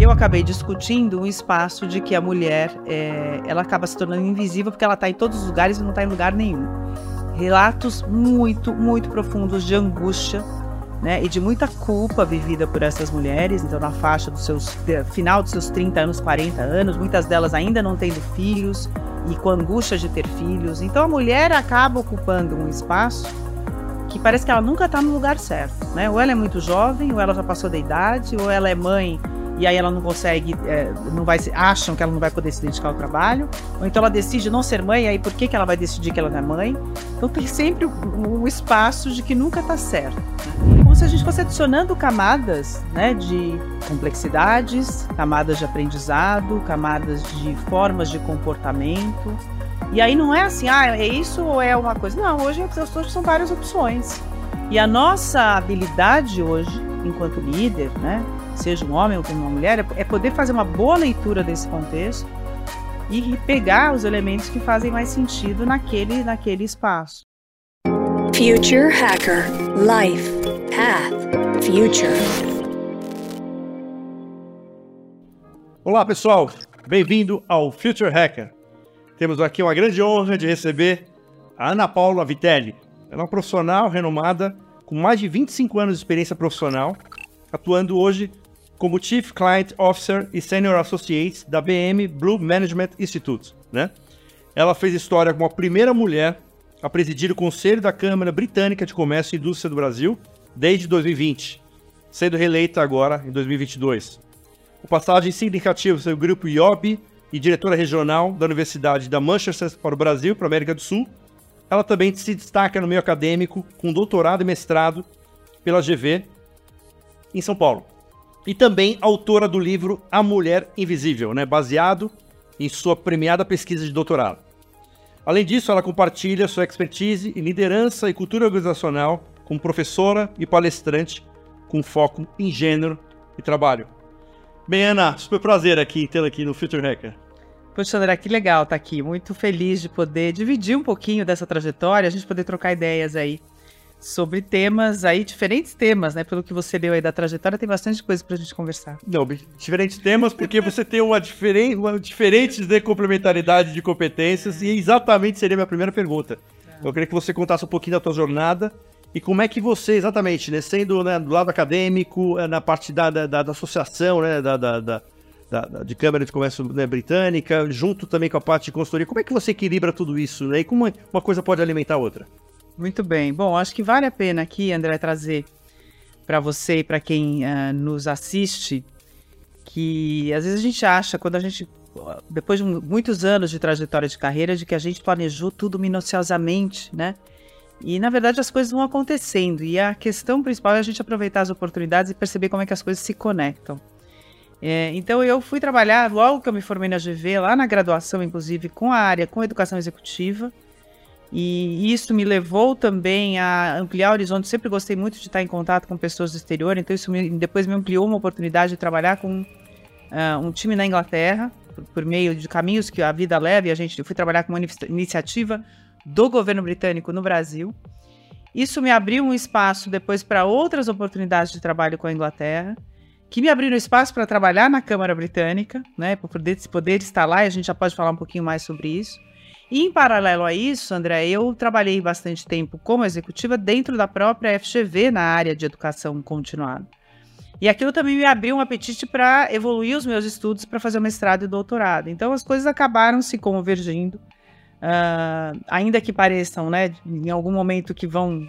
Eu acabei discutindo um espaço de que a mulher é, ela acaba se tornando invisível porque ela está em todos os lugares e não está em lugar nenhum. Relatos muito, muito profundos de angústia né, e de muita culpa vivida por essas mulheres, então na faixa dos seus final dos seus 30 anos, 40 anos, muitas delas ainda não tendo filhos e com angústia de ter filhos. Então a mulher acaba ocupando um espaço que parece que ela nunca está no lugar certo, né? Ou ela é muito jovem, ou ela já passou da idade, ou ela é mãe e aí ela não consegue, é, não vai, acham que ela não vai poder se dedicar ao trabalho, ou então ela decide não ser mãe, aí por que, que ela vai decidir que ela não é mãe? Então tem sempre o espaço de que nunca está certo. Né? Como se a gente fosse adicionando camadas né, de complexidades, camadas de aprendizado, camadas de formas de comportamento. E aí não é assim, ah, é isso ou é uma coisa. Não, hoje as pessoas são várias opções. E a nossa habilidade hoje, enquanto líder, né, seja um homem ou uma mulher, é poder fazer uma boa leitura desse contexto e pegar os elementos que fazem mais sentido naquele, naquele espaço. Future Hacker Life Path Future. Olá pessoal, bem-vindo ao Future Hacker. Temos aqui uma grande honra de receber a Ana Paula Vitelli. Ela é uma profissional renomada com mais de 25 anos de experiência profissional, atuando hoje como Chief Client Officer e Senior Associate da BM Blue Management Institute. Né? Ela fez história como a primeira mulher a presidir o Conselho da Câmara Britânica de Comércio e Indústria do Brasil desde 2020, sendo reeleita agora em 2022. O passagem significativa seu grupo IOB e diretora regional da Universidade da Manchester para o Brasil, para a América do Sul. Ela também se destaca no meio acadêmico com doutorado e mestrado pela GV em São Paulo e também autora do livro A Mulher Invisível, né, baseado em sua premiada pesquisa de doutorado. Além disso, ela compartilha sua expertise em liderança e cultura organizacional como professora e palestrante com foco em gênero e trabalho. Bem, Ana, super prazer aqui tê-la aqui no Future Hacker. Poxa, André, que legal estar tá aqui. Muito feliz de poder dividir um pouquinho dessa trajetória, a gente poder trocar ideias aí sobre temas aí, diferentes temas, né? Pelo que você leu aí da trajetória, tem bastante coisa pra gente conversar. Não, diferentes temas, porque você tem uma, diferente, uma diferente de complementaridade de competências, e exatamente seria a minha primeira pergunta. É. Eu queria que você contasse um pouquinho da tua jornada e como é que você, exatamente, né, sendo né, do lado acadêmico, é, na parte da, da, da associação, né, da, da, da da, de Câmara de Comércio né, Britânica, junto também com a parte de consultoria. Como é que você equilibra tudo isso? Né? E como uma coisa pode alimentar a outra? Muito bem. Bom, acho que vale a pena aqui, André, trazer para você e para quem uh, nos assiste que às vezes a gente acha, quando a gente, depois de muitos anos de trajetória de carreira, de que a gente planejou tudo minuciosamente, né? E na verdade as coisas vão acontecendo. E a questão principal é a gente aproveitar as oportunidades e perceber como é que as coisas se conectam. É, então eu fui trabalhar logo que eu me formei na GV, lá na graduação, inclusive, com a área com educação executiva. E isso me levou também a ampliar o horizonte. Sempre gostei muito de estar em contato com pessoas do exterior, então isso me, depois me ampliou uma oportunidade de trabalhar com uh, um time na Inglaterra, por, por, meio de caminhos que a vida leva. E a gente eu fui trabalhar com uma iniciativa do governo britânico no Brasil. Isso me abriu um espaço depois para outras oportunidades de trabalho com a Inglaterra, que me abriram espaço para trabalhar na Câmara Britânica, né, para poder, poder estar lá, e a gente já pode falar um pouquinho mais sobre isso. E em paralelo a isso, André, eu trabalhei bastante tempo como executiva dentro da própria FGV na área de educação continuada. E aquilo também me abriu um apetite para evoluir os meus estudos para fazer o mestrado e doutorado. Então as coisas acabaram se convergindo, uh, ainda que pareçam, né, em algum momento que vão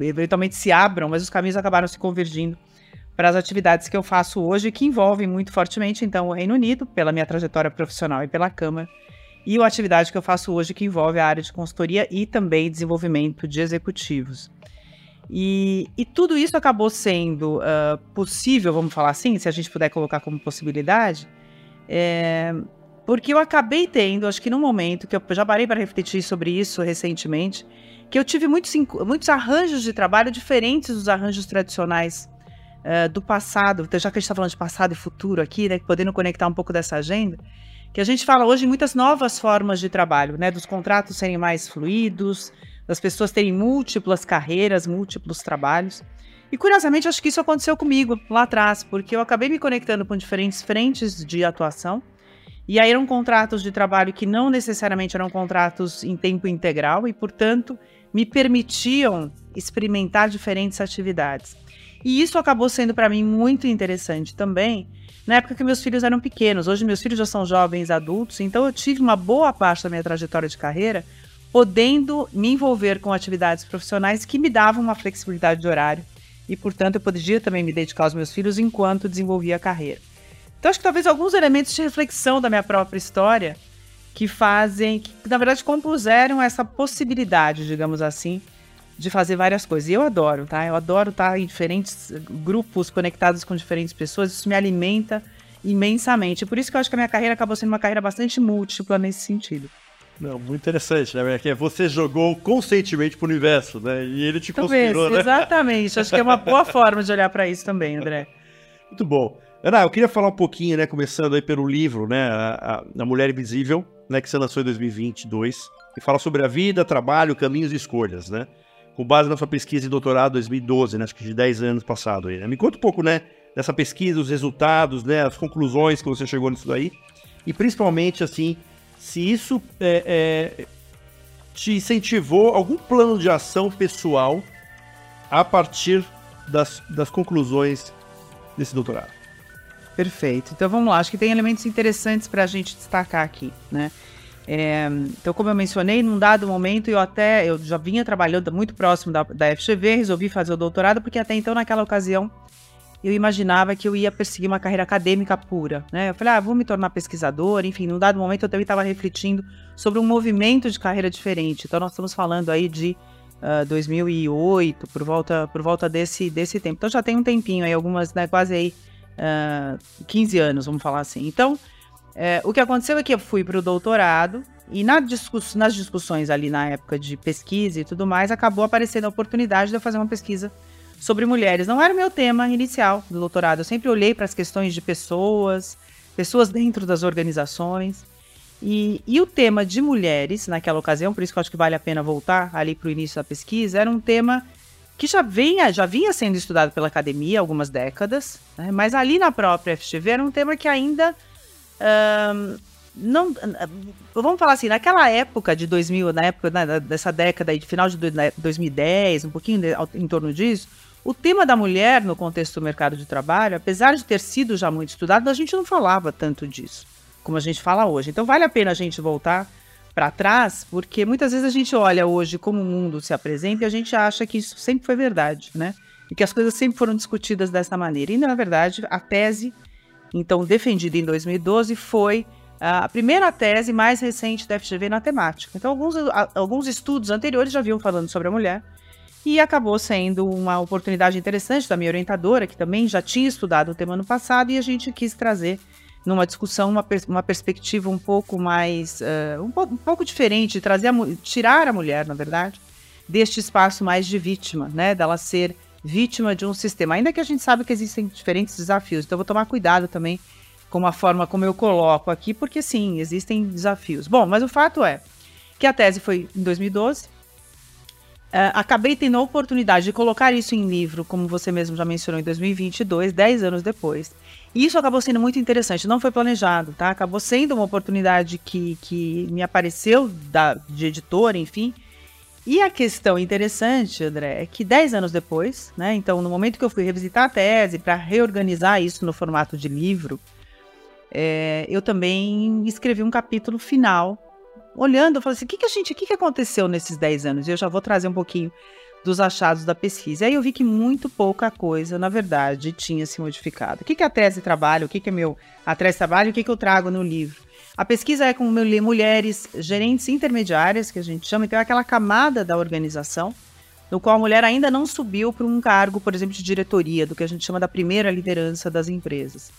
eventualmente se abram, mas os caminhos acabaram se convergindo para as atividades que eu faço hoje, que envolvem muito fortemente então o Reino Unido, pela minha trajetória profissional e pela Câmara, e a atividade que eu faço hoje, que envolve a área de consultoria e também desenvolvimento de executivos. E, e tudo isso acabou sendo uh, possível, vamos falar assim, se a gente puder colocar como possibilidade, é, porque eu acabei tendo, acho que num momento que eu já parei para refletir sobre isso recentemente, que eu tive muitos, muitos arranjos de trabalho diferentes dos arranjos tradicionais uh, do passado, já que a gente está falando de passado e futuro aqui, né, podendo conectar um pouco dessa agenda, que a gente fala hoje em muitas novas formas de trabalho, né? Dos contratos serem mais fluidos, das pessoas terem múltiplas carreiras, múltiplos trabalhos. E curiosamente, acho que isso aconteceu comigo lá atrás, porque eu acabei me conectando com diferentes frentes de atuação. E aí eram contratos de trabalho que não necessariamente eram contratos em tempo integral e, portanto, me permitiam experimentar diferentes atividades. E isso acabou sendo para mim muito interessante também, na época que meus filhos eram pequenos. Hoje meus filhos já são jovens adultos, então eu tive uma boa parte da minha trajetória de carreira podendo me envolver com atividades profissionais que me davam uma flexibilidade de horário e, portanto, eu podia também me dedicar aos meus filhos enquanto desenvolvia a carreira. Então, acho que talvez alguns elementos de reflexão da minha própria história que fazem, que na verdade compuseram essa possibilidade, digamos assim, de fazer várias coisas. E eu adoro, tá? Eu adoro estar em diferentes grupos conectados com diferentes pessoas, isso me alimenta imensamente. Por isso que eu acho que a minha carreira acabou sendo uma carreira bastante múltipla nesse sentido. Não, muito interessante, né? Porque você jogou conscientemente pro universo, né? E ele te Talvez, conspirou, né? Exatamente. Acho que é uma boa forma de olhar para isso também, André. Muito bom. Ana, eu queria falar um pouquinho, né? Começando aí pelo livro, né? A, a, a Mulher Invisível, né? Que você lançou em 2022. E fala sobre a vida, trabalho, caminhos e escolhas, né? Com base na sua pesquisa de doutorado 2012, né? Acho que de 10 anos passado aí, né? Me conta um pouco, né? Dessa pesquisa, os resultados, né? As conclusões que você chegou nisso daí. E principalmente, assim, se isso é, é, te incentivou algum plano de ação pessoal a partir das, das conclusões desse doutorado. Perfeito. Então vamos lá, acho que tem elementos interessantes para a gente destacar aqui, né? É, então, como eu mencionei, num dado momento eu até eu já vinha trabalhando muito próximo da, da FGV, resolvi fazer o doutorado, porque até então, naquela ocasião, eu imaginava que eu ia perseguir uma carreira acadêmica pura, né? Eu falei, ah, vou me tornar pesquisador, enfim, num dado momento eu também estava refletindo sobre um movimento de carreira diferente. Então nós estamos falando aí de uh, ah, 2008, por volta, por volta desse, desse tempo. Então já tem um tempinho aí, algumas, né, quase aí uh, ah, 15 anos, vamos falar assim. Então, uh, o que aconteceu é que eu fui para o doutorado e na discuss nas discussões ali na época de pesquisa e tudo mais, acabou aparecendo a oportunidade de eu fazer uma pesquisa sobre mulheres. Não era o meu tema inicial do doutorado. Eu sempre olhei para as questões de pessoas, pessoas dentro das organizações. E, e, o tema de mulheres, naquela ocasião, por isso que eu acho que vale a pena voltar ali para o início da pesquisa, era um tema que já vinha, já vinha sendo estudado pela academia há algumas décadas, né? mas ali na própria FGV era um tema que ainda. Não, vamos falar assim, naquela época de 2000, na época né, dessa década de final de 2010, um pouquinho de, em torno disso, o tema da mulher no contexto do mercado de trabalho, apesar de ter sido já muito estudado, a gente não falava tanto disso como a gente fala hoje. Então vale a pena a gente voltar para trás, porque muitas vezes a gente olha hoje como o mundo se apresenta e a gente acha que isso sempre foi verdade, né? E que as coisas sempre foram discutidas dessa maneira. E na verdade, a tese, então defendida em 2012, foi a primeira tese mais recente da FGV na temática. Então, alguns, alguns estudos anteriores já vinham falando sobre a mulher, e acabou sendo uma oportunidade interessante da minha orientadora, que também já tinha estudado o tema no passado, e a gente quis trazer numa discussão uma, uma perspectiva um pouco mais uh, um, po um, pouco diferente, trazer a, tirar a mulher, na verdade, deste espaço mais de vítima, né, dela ser vítima de um sistema. Ainda que a gente sabe que existem diferentes desafios, então vou tomar cuidado também com a forma como eu coloco aqui, porque sim, existem desafios. Bom, mas o fato é que a tese foi em 2012, Uh, acabei tendo a oportunidade de colocar isso em livro, como você mesmo já mencionou, em 2022, 10 anos depois. E isso acabou sendo muito interessante, não foi planejado, tá? Acabou sendo uma oportunidade que, que me apareceu da, de editor, enfim. E a questão interessante, André, é que 10 anos depois, né? Então, no momento que eu fui revisitar a tese para reorganizar isso no formato de livro, é, eu também escrevi um capítulo final olhando, eu falei assim, o que, que a gente, o que, que aconteceu nesses 10 anos? E eu já vou trazer um pouquinho dos achados da pesquisa. E aí eu vi que muito pouca coisa, na verdade, tinha se modificado. O que, que a tese trabalha? O que, que é meu a tese trabalha? O que, que eu trago no livro? A pesquisa é com mulheres gerentes intermediárias, que a gente chama, então é aquela camada da organização, no qual a mulher ainda não subiu para um cargo, por exemplo, de diretoria, do que a gente chama da primeira liderança das empresas.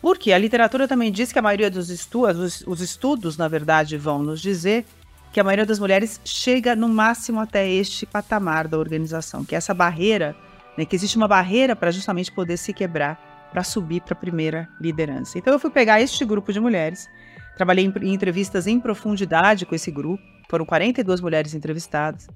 Porque a literatura também diz que a maioria dos estudos, os, os estudos, na verdade, vão nos dizer que a maioria das mulheres chega no máximo até este patamar da organização, que é essa barreira, né, que existe uma barreira para justamente poder se quebrar para subir para a primeira liderança. Então eu fui pegar este grupo de mulheres, trabalhei em, entrevistas em profundidade com esse grupo, foram 42 mulheres entrevistadas,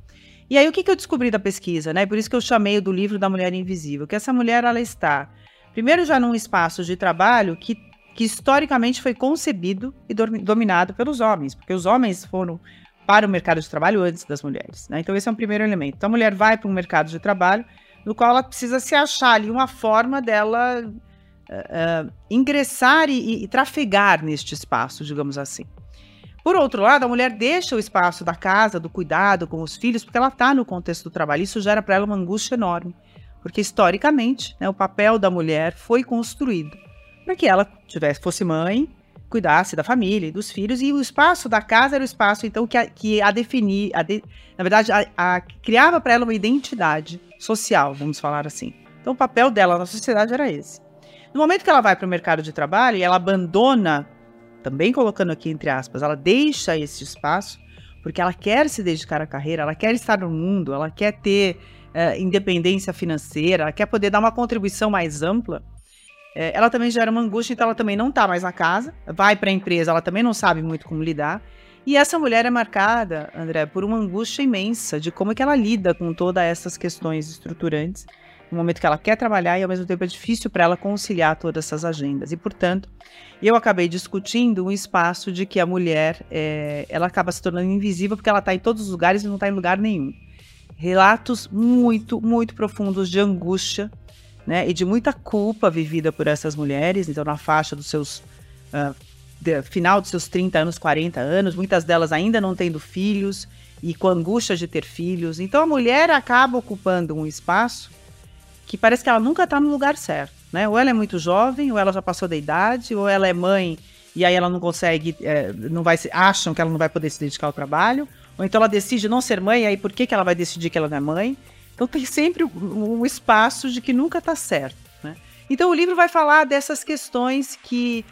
E aí, o que, que eu descobri da pesquisa, né? Por isso que eu chamei do livro da Mulher Invisível, que essa mulher, ela está, primeiro, já num espaço de trabalho que, que historicamente foi concebido e dominado pelos homens, porque os homens foram para o mercado de trabalho antes das mulheres, né? Então, esse é um primeiro elemento. Então, a mulher vai para um mercado de trabalho no qual ela precisa se achar ali uma forma dela uh, ingressar e, e trafegar neste espaço, digamos assim. Por outro lado, a mulher deixa o espaço da casa, do cuidado com os filhos, porque ela está no contexto do trabalho. Isso gera para ela uma angústia enorme, porque historicamente né, o papel da mulher foi construído para que ela tivesse, fosse mãe, cuidasse da família e dos filhos, e o espaço da casa era o espaço, então, que a, que a definir, a de, na verdade, a, a criava para ela uma identidade social, vamos falar assim. Então, o papel dela na sociedade era esse. No momento que ela vai para o mercado de trabalho e ela abandona também colocando aqui entre aspas, ela deixa esse espaço porque ela quer se dedicar à carreira, ela quer estar no mundo, ela quer ter uh, independência financeira, ela quer poder dar uma contribuição mais ampla. Uh, ela também gera uma angústia, então ela também não está mais na casa, vai para a empresa, ela também não sabe muito como lidar. E essa mulher é marcada, André, por uma angústia imensa de como é que ela lida com todas essas questões estruturantes no momento que ela quer trabalhar e ao mesmo tempo é difícil para ela conciliar todas essas agendas. E, portanto, eu acabei discutindo um espaço de que a mulher é, ela acaba se tornando invisível porque ela está em todos os lugares e não está em lugar nenhum. Relatos muito, muito profundos de angústia né, e de muita culpa vivida por essas mulheres, então na faixa dos seus. Uh, de, final dos seus 30 anos, 40 anos, muitas delas ainda não tendo filhos e com angústia de ter filhos. Então a mulher acaba ocupando um espaço que parece que ela nunca está no lugar certo, né? Ou ela é muito jovem, ou ela já passou da idade, ou ela é mãe e aí ela não consegue, é, não vai, acham que ela não vai poder se dedicar ao trabalho, ou então ela decide não ser mãe, aí por que, que ela vai decidir que ela não é mãe? Então tem sempre um, um espaço de que nunca está certo, né? Então o livro vai falar dessas questões que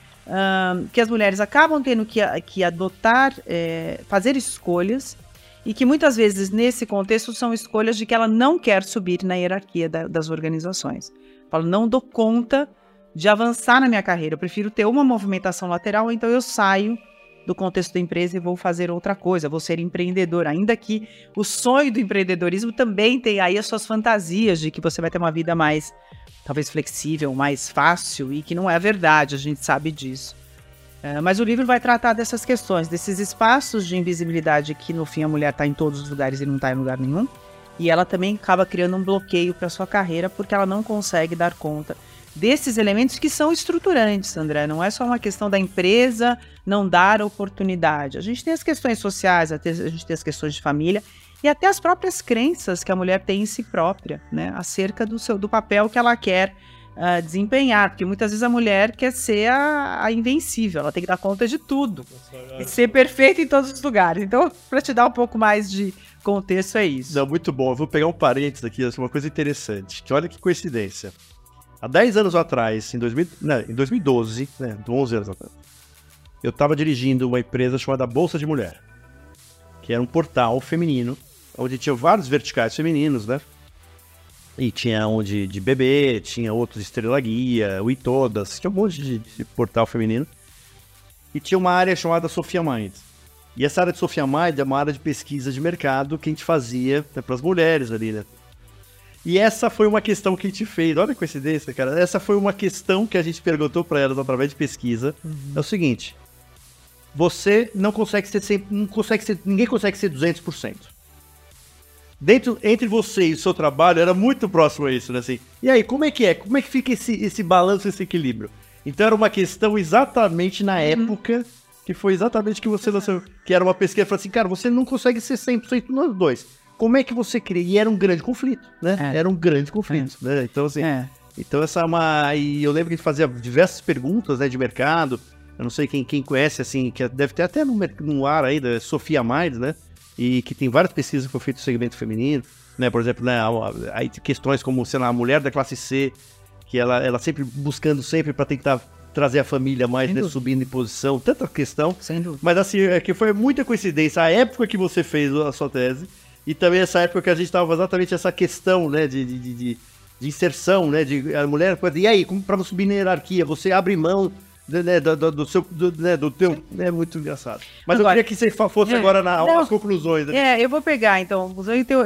que as mulheres acabam tendo que, que adotar, é, fazer escolhas e que muitas vezes nesse contexto são escolhas de que ela não quer subir na hierarquia da, das organizações. Fala, não dou conta de avançar na minha carreira, eu prefiro ter uma movimentação lateral, então eu saio do contexto da empresa e vou fazer outra coisa, vou ser empreendedor, ainda que o sonho do empreendedorismo também tem aí as suas fantasias de que você vai ter uma vida mais talvez flexível, mais fácil e que não é verdade, a gente sabe disso. É, mas o livro vai tratar dessas questões, desses espaços de invisibilidade que no fim a mulher está em todos os lugares e não está em lugar nenhum. E ela também acaba criando um bloqueio para sua carreira porque ela não consegue dar conta desses elementos que são estruturantes, André. Não é só uma questão da empresa não dar oportunidade. A gente tem as questões sociais, a gente tem as questões de família e até as próprias crenças que a mulher tem em si própria, né, acerca do seu do papel que ela quer uh, desempenhar, porque muitas vezes a mulher quer ser a, a, invencível, ela tem que dar conta de tudo e ser perfeita em todos os lugares. Então, para te dar um pouco mais de contexto, é isso. Não, muito bom. Eu vou pegar um parênteses aqui, uma coisa interessante, que olha que coincidência. Há 10 anos atrás, em, 2000, não, em 2012, né, 11 anos atrás, eu estava dirigindo uma empresa chamada Bolsa de Mulher, que era um portal feminino, onde tinha vários verticais femininos, né? E tinha um de, de bebê, tinha outros Estrela Guia, o Itodas, tinha um monte de, de, portal feminino. E tinha uma área chamada Sofia Mind. E essa área de Sofia Mind é uma área de pesquisa de mercado que a gente fazia né, para as mulheres ali, né? E essa foi uma questão que a gente fez. Olha a coincidência, cara. Essa foi uma questão que a gente perguntou para elas através de pesquisa. Uhum. É o seguinte: você não consegue ser sempre, não consegue ser, ninguém consegue ser 200% dentro entre você e o seu trabalho era muito próximo a isso, né? Assim, e aí, como é que é? Como é que fica esse, esse balanço, esse equilíbrio? Então era uma questão exatamente na uhum. época que foi exatamente que você lançou, que era uma pesquisa, falou assim, cara, você não consegue ser 100% nos dois. Como é que você cria? E era um grande conflito, né? É. Era um grande conflito, é. né? Então, assim, é. então essa é uma... E eu lembro que a gente fazia diversas perguntas, né, de mercado, eu não sei quem, quem conhece, assim, que deve ter até no, no ar aí, da Sofia Minds, né? E que tem várias pesquisas que foram feitas no segmento feminino, né? Por exemplo, né, aí questões como, sei lá, a mulher da classe C, que ela, ela sempre buscando sempre para tentar trazer a família mais, né, subindo em posição, tanta questão. Sem dúvida. Mas assim, é que foi muita coincidência a época que você fez a sua tese e também essa época que a gente estava exatamente essa questão, né, de, de, de, de inserção, né, de a mulher, e aí, como para subir na hierarquia, você abre mão né, do, do, do, seu, do, né, do teu. É muito engraçado. Mas agora, eu queria que você fosse é, agora nas não, conclusões. Né? É, eu vou pegar, então,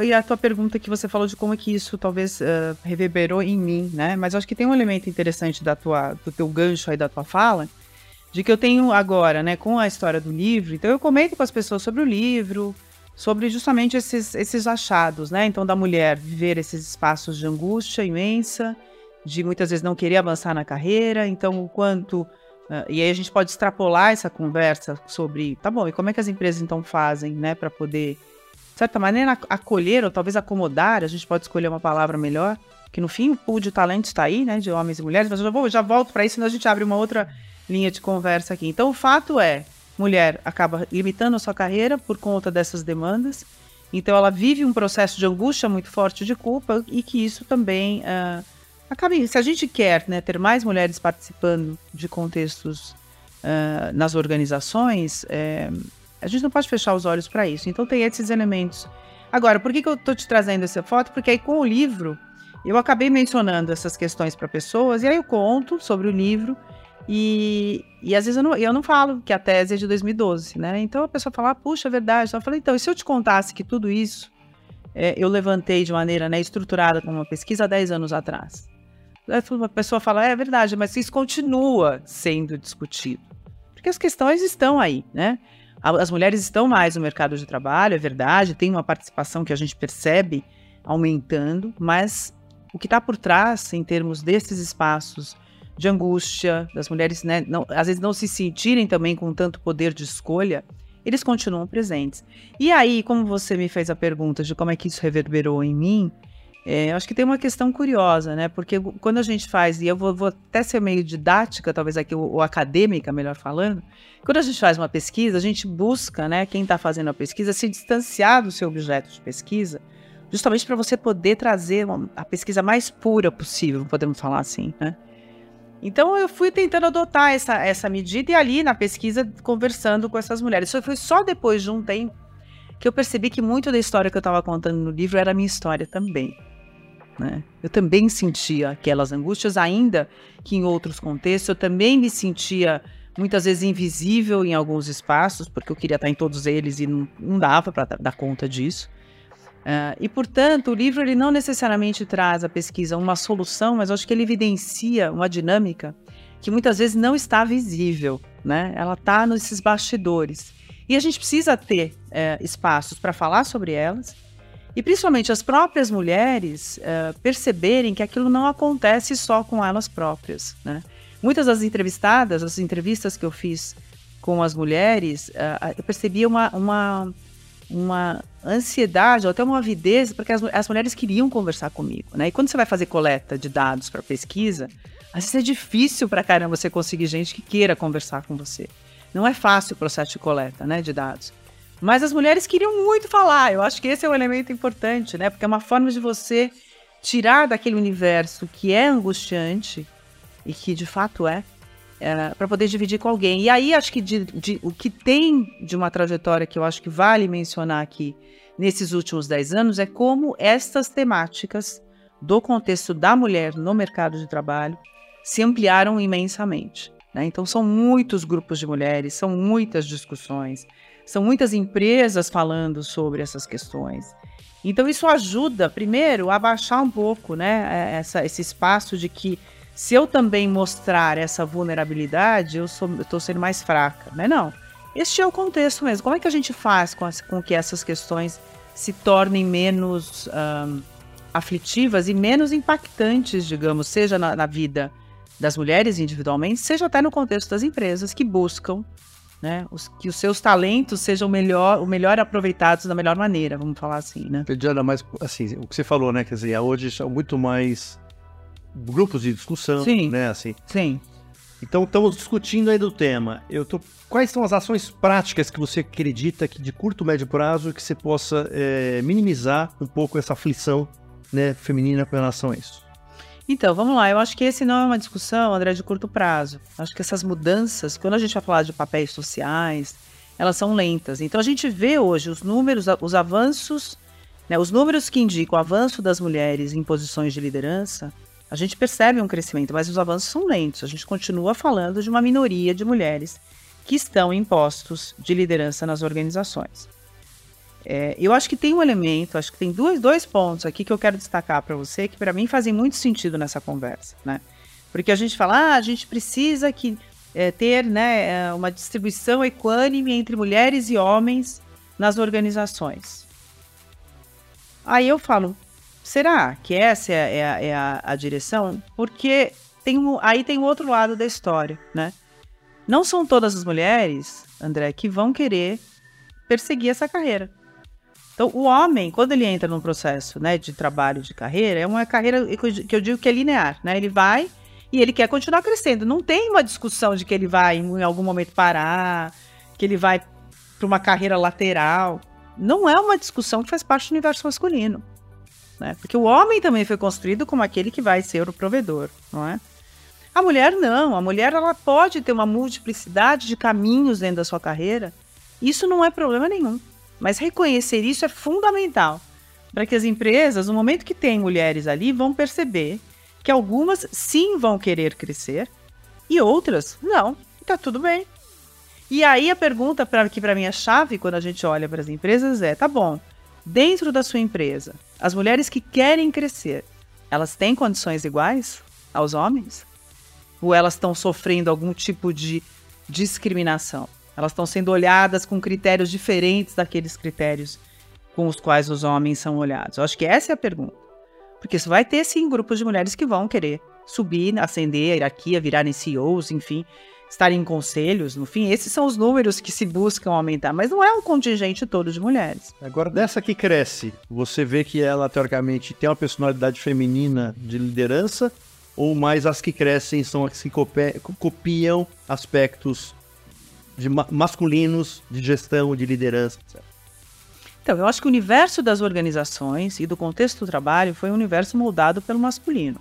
e a tua pergunta que você falou de como é que isso talvez uh, reverberou em mim, né? Mas eu acho que tem um elemento interessante da tua, do teu gancho aí da tua fala, de que eu tenho agora, né, com a história do livro, então eu comento com as pessoas sobre o livro, sobre justamente esses, esses achados, né? Então, da mulher viver esses espaços de angústia imensa, de muitas vezes não querer avançar na carreira, então o quanto Uh, e aí a gente pode extrapolar essa conversa sobre, tá bom, e como é que as empresas então fazem, né, para poder, de certa maneira, acolher ou talvez acomodar, a gente pode escolher uma palavra melhor, que no fim o pool de talento está aí, né, de homens e mulheres, mas eu já, vou, já volto para isso, senão a gente abre uma outra linha de conversa aqui. Então o fato é, mulher acaba limitando a sua carreira por conta dessas demandas, então ela vive um processo de angústia muito forte de culpa e que isso também... Uh, se a gente quer né, ter mais mulheres participando de contextos uh, nas organizações, é, a gente não pode fechar os olhos para isso. Então tem esses elementos. Agora, por que, que eu estou te trazendo essa foto? Porque aí com o livro eu acabei mencionando essas questões para pessoas e aí eu conto sobre o livro e, e às vezes eu não, eu não falo que a tese é de 2012, né? Então a pessoa fala, ah, puxa, é verdade. Eu falei, então, e se eu te contasse que tudo isso é, eu levantei de maneira né, estruturada com uma pesquisa há 10 anos atrás? A pessoa fala, é verdade, mas isso continua sendo discutido. Porque as questões estão aí, né? As mulheres estão mais no mercado de trabalho, é verdade, tem uma participação que a gente percebe aumentando, mas o que está por trás, em termos desses espaços de angústia, das mulheres, né, não, às vezes não se sentirem também com tanto poder de escolha, eles continuam presentes. E aí, como você me fez a pergunta de como é que isso reverberou em mim, é, eu acho que tem uma questão curiosa, né? Porque quando a gente faz, e eu vou, vou até ser meio didática, talvez aqui, ou, ou, acadêmica, melhor falando, quando a gente faz uma pesquisa, a gente busca, né, quem está fazendo a pesquisa, se distanciar do seu objeto de pesquisa, justamente para você poder trazer uma, a pesquisa mais pura possível, podemos falar assim, né? Então eu fui tentando adotar essa, essa medida e ali na pesquisa conversando com essas mulheres. Isso foi só depois de um tempo que eu percebi que muito da história que eu estava contando no livro era minha história também. Né? Eu também sentia aquelas angústias, ainda que em outros contextos, eu também me sentia muitas vezes invisível em alguns espaços, porque eu queria estar em todos eles e não, não dava para dar conta disso. Uh, e, portanto, o livro ele não necessariamente traz a pesquisa uma solução, mas acho que ele evidencia uma dinâmica que muitas vezes não está visível, né? Ela está nesses bastidores. E a gente precisa ter é, espaços para falar sobre elas, e principalmente as próprias mulheres uh, perceberem que aquilo não acontece só com elas próprias. Né? Muitas das entrevistadas, as entrevistas que eu fiz com as mulheres, uh, eu percebia uma, uma, uma ansiedade ou até uma avidez, porque as, as mulheres queriam conversar comigo. Né? E quando você vai fazer coleta de dados para pesquisa, às vezes é difícil para caramba você conseguir gente que queira conversar com você. Não é fácil o processo de coleta né, de dados. Mas as mulheres queriam muito falar. Eu acho que esse é um elemento importante, né? Porque é uma forma de você tirar daquele universo que é angustiante e que de fato é, é para poder dividir com alguém. E aí acho que de, de, o que tem de uma trajetória que eu acho que vale mencionar aqui nesses últimos dez anos é como estas temáticas do contexto da mulher no mercado de trabalho se ampliaram imensamente. Né? Então são muitos grupos de mulheres, são muitas discussões, são muitas empresas falando sobre essas questões. Então isso ajuda, primeiro, a baixar um pouco, né, é, essa, esse espaço de que se eu também mostrar essa vulnerabilidade, eu estou sendo mais fraca, né? Não. Este é o contexto mesmo. Como é que a gente faz com, as, com que essas questões se tornem menos um, aflitivas e menos impactantes, digamos, seja na, na vida das mulheres individualmente, seja até no contexto das empresas que buscam né? Os, que os seus talentos sejam melhor, o melhor aproveitados da melhor maneira, vamos falar assim, né? Diana, mas assim, o que você falou, né? Quer dizer, hoje são muito mais grupos de discussão, sim, né? Assim. Sim. Então estamos discutindo aí do tema. Eu tô... Quais são as ações práticas que você acredita que de curto médio prazo que você possa é, minimizar um pouco essa aflição né, feminina com relação a isso? Então, vamos lá. Eu acho que esse não é uma discussão, André, de curto prazo. Acho que essas mudanças, quando a gente vai falar de papéis sociais, elas são lentas. Então, a gente vê hoje os números, os avanços, né, os números que indicam o avanço das mulheres em posições de liderança, A gente percebe um crescimento, mas os avanços são lentos. A gente continua falando de uma minoria de mulheres que estão em postos de liderança nas organizações. É, eu acho que tem um elemento, acho que tem dois, dois pontos aqui que eu quero destacar para você, que para mim fazem muito sentido nessa conversa, né? Porque a gente fala, ah, a gente precisa que, é, ter né, é, uma distribuição equânime entre mulheres e homens nas organizações. Aí eu falo, será que essa é, é, a, é a, a, direção? Porque tem um, aí tem o outro lado da história, né? Não são todas as mulheres, André, que vão querer perseguir essa carreira. Então, o homem, quando ele entra num processo né, de trabalho, de carreira, é uma carreira que eu digo que é linear, né? Ele vai e ele quer continuar crescendo. Não tem uma discussão de que ele vai em algum momento parar, que ele vai para uma carreira lateral. Não é uma discussão que faz parte do universo masculino. Né? Porque o homem também foi construído como aquele que vai ser o provedor, não é? A mulher não. A mulher ela pode ter uma multiplicidade de caminhos dentro da sua carreira. Isso não é problema nenhum. Mas reconhecer isso é fundamental para que as empresas, no momento que tem mulheres ali, vão perceber que algumas sim vão querer crescer e outras não. Está tudo bem. E aí a pergunta para que para mim é chave quando a gente olha para as empresas é, tá bom, dentro da sua empresa, as mulheres que querem crescer, elas têm condições iguais aos homens? Ou elas estão sofrendo algum tipo de discriminação? Elas estão sendo olhadas com critérios diferentes daqueles critérios com os quais os homens são olhados? Eu acho que essa é a pergunta. Porque isso vai ter, sim, grupos de mulheres que vão querer subir, ascender a hierarquia, virarem CEOs, enfim, estarem em conselhos. No fim, esses são os números que se buscam aumentar, mas não é um contingente todo de mulheres. Agora, dessa que cresce, você vê que ela, teoricamente, tem uma personalidade feminina de liderança ou mais as que crescem são as que copiam aspectos de ma masculinos de gestão, de liderança, etc. Então, eu acho que o universo das organizações e do contexto do trabalho foi um universo moldado pelo masculino.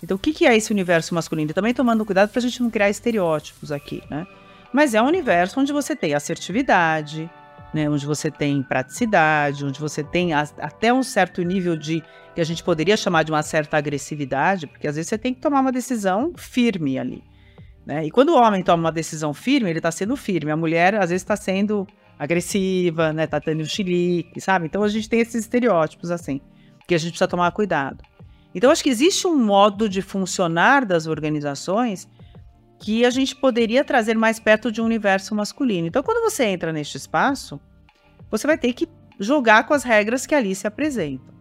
Então, o que, que é esse universo masculino? E também tomando cuidado para a gente não criar estereótipos aqui, né? Mas é um universo onde você tem assertividade, né? onde você tem praticidade, onde você tem até um certo nível de que a gente poderia chamar de uma certa agressividade, porque às vezes você tem que tomar uma decisão firme ali. Né? E quando o homem toma uma decisão firme, ele está sendo firme. A mulher, às vezes, está sendo agressiva, né? Tá tendo chilique, sabe? Então a gente tem esses estereótipos assim, que a gente precisa tomar cuidado. Então acho que existe um modo de funcionar das organizações que a gente poderia trazer mais perto de um universo masculino. Então quando você entra neste espaço, você vai ter que jogar com as regras que ali se apresentam.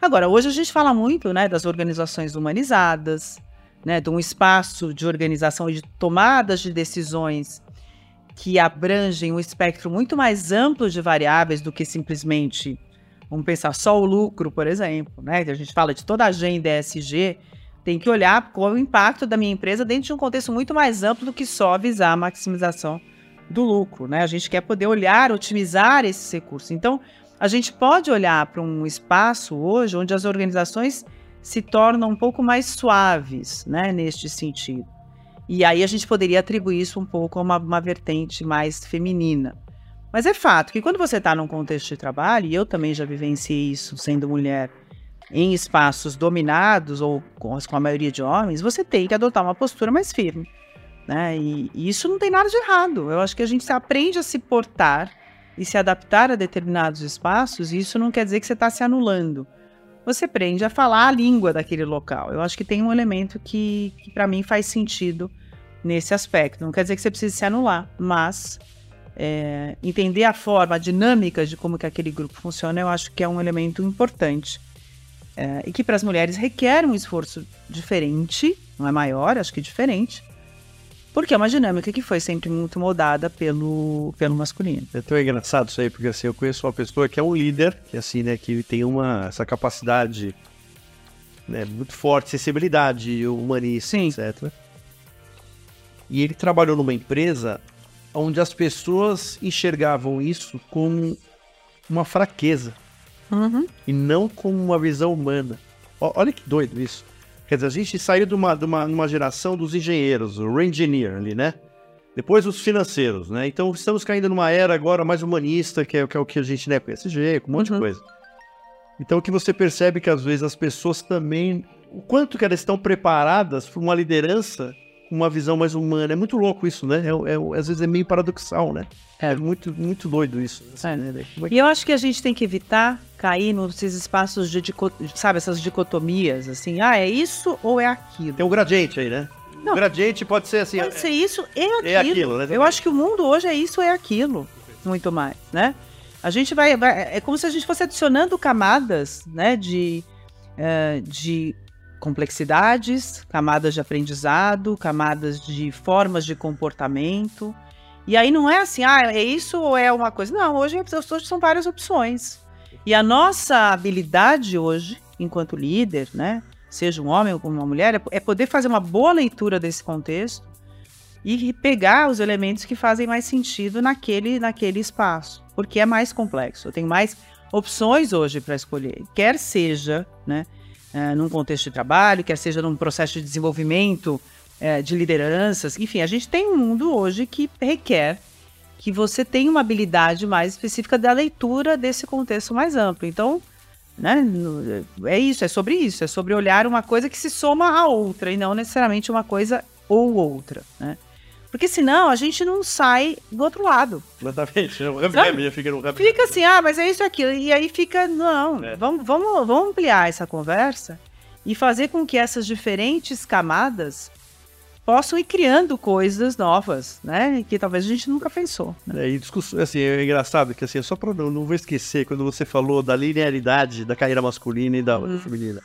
Agora, hoje a gente fala muito, né, das organizações humanizadas, né, de um espaço de organização e de tomadas de decisões que abrangem um espectro muito mais amplo de variáveis do que simplesmente, vamos pensar, só o lucro, por exemplo. Né? A gente fala de toda a agenda ESG, tem que olhar qual é o impacto da minha empresa dentro de um contexto muito mais amplo do que só visar a maximização do lucro. Né? A gente quer poder olhar, otimizar esses recursos. Então, a gente pode olhar para um espaço hoje onde as organizações se tornam um pouco mais suaves, né, neste sentido. E aí a gente poderia atribuir isso um pouco a uma, uma vertente mais feminina. Mas é fato que quando você está num contexto de trabalho, e eu também já vivenciei isso sendo mulher, em espaços dominados ou com, a maioria de homens, você tem que adotar uma postura mais firme. Né? E, e, isso não tem nada de errado. Eu acho que a gente aprende a se portar e se adaptar a determinados espaços, e isso não quer dizer que você está se anulando você aprende a falar a língua daquele local. Eu acho que tem um elemento que, que para mim faz sentido nesse aspecto. Não quer dizer que você precise se anular, mas é, entender a forma, a dinâmica de como que aquele grupo funciona, eu acho que é um elemento importante. É, e que para as mulheres requer um esforço diferente, não é maior, acho que diferente, porque é uma dinâmica que foi sempre muito moldada pelo, pelo masculino. É tão engraçado isso aí, porque assim, eu conheço uma pessoa que é um líder, que assim, né, que tem uma, essa capacidade né, muito forte, sensibilidade humanista, Sim. etc. E ele trabalhou numa empresa onde as pessoas enxergavam isso como uma fraqueza. Uhum. E não como uma visão humana. olha que doido isso. Quer dizer, a gente saiu de uma, de uma, uma geração dos engenheiros, o engineer ali, né? Depois os financeiros, né? Então estamos caindo numa era agora mais humanista, que é, que é o que a gente né, com ESG, com um monte uhum. de coisa. Então o que você percebe é que às vezes as pessoas também o quanto que elas estão preparadas para uma liderança uma visão mais humana. É muito louco isso, né? É, é, às vezes é meio paradoxal, né? É muito, muito doido isso. Assim, é. Né? E eu acho que a gente tem que evitar cair nesses espaços de, sabe, essas dicotomias, assim, ah, é isso ou é aquilo? Tem um gradiente aí, né? Não, o gradiente pode ser assim. Pode ser isso e aquilo. É aquilo né? Eu acho que o mundo hoje é isso ou é aquilo, muito mais, né? A gente vai, vai, é como se a gente fosse adicionando camadas, né, de, uh, de complexidades, camadas de aprendizado, camadas de formas de comportamento. E aí não é assim, ah, é isso ou é uma coisa. Não, hoje, hoje são várias opções. E a nossa habilidade hoje, enquanto líder, né, seja um homem ou uma mulher, é poder fazer uma boa leitura desse contexto e pegar os elementos que fazem mais sentido naquele, naquele espaço, porque é mais complexo. Eu tenho mais opções hoje para escolher, quer seja, né, é, num contexto de trabalho, quer seja num processo de desenvolvimento é, de lideranças. Enfim, a gente tem um mundo hoje que requer que você tenha uma habilidade mais específica da leitura desse contexto mais amplo. Então, né, é isso, é sobre isso, é sobre olhar uma coisa que se soma à outra e não necessariamente uma coisa ou outra, né? Porque senão a gente não sai do outro lado. Exatamente. O fica no Fica assim, ah, mas é isso aqui. E aí fica, não, é. vamos, vamos, vamos ampliar essa conversa e fazer com que essas diferentes camadas possam ir criando coisas novas, né? Que talvez a gente nunca pensou. Né? É, e discussão, assim, é engraçado que assim, só para não, não vou esquecer quando você falou da linearidade da carreira masculina e da hum. feminina.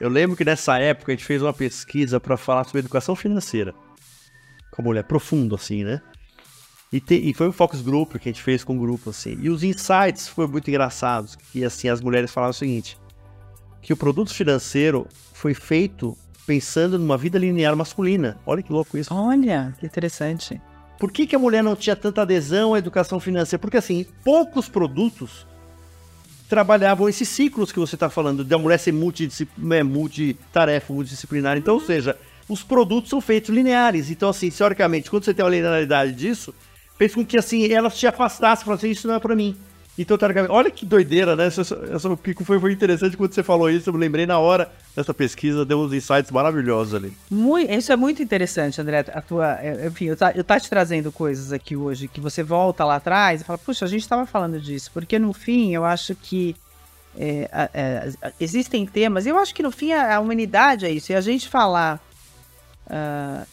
Eu lembro que nessa época a gente fez uma pesquisa para falar sobre educação financeira com a mulher, profundo, assim, né? E, te, e foi um focus group que a gente fez com o grupo, assim. E os insights foram muito engraçados. Que, assim, as mulheres falavam o seguinte: que o produto financeiro foi feito pensando numa vida linear masculina. Olha que louco isso. Olha, que interessante. Por que, que a mulher não tinha tanta adesão à educação financeira? Porque, assim, poucos produtos trabalhavam esses ciclos que você está falando, da mulher ser multidisciplinar, multitarefa, multidisciplinar. Então, ou seja, os produtos são feitos lineares. Então, assim, teoricamente, quando você tem uma linearidade disso, fez com que, assim, ela te afastasse, falasse, assim, isso não é para mim. Então, teoricamente, olha que doideira, né? Essa, essa foi, foi interessante quando você falou isso, eu me lembrei na hora dessa pesquisa, deu uns insights maravilhosos ali. Muito, isso é muito interessante, André. A tua, é, enfim, eu tá, eu tá te trazendo coisas aqui hoje que você volta lá atrás e fala, puxa, a gente estava falando disso, porque no fim eu acho que é, é, existem temas, eu acho que no fim a, a humanidade é isso, e a gente falar uh,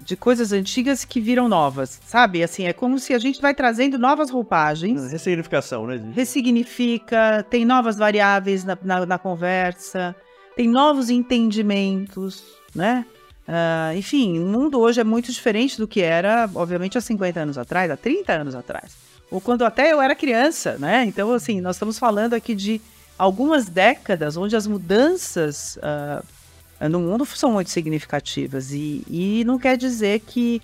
de coisas antigas que viram novas, sabe? Assim, é como se a gente vai trazendo novas roupagens. Ressignificação, né? Ressignifica, tem novas variáveis na, na, na conversa, tem novos entendimentos, né? Uh, enfim, o mundo hoje é muito diferente do que era, obviamente, há 50 anos atrás, há 30 anos atrás. Ou quando até eu era criança, né? Então, assim, nós estamos falando aqui de algumas décadas onde as mudanças uh, no mundo são muito significativas. E, e não quer dizer que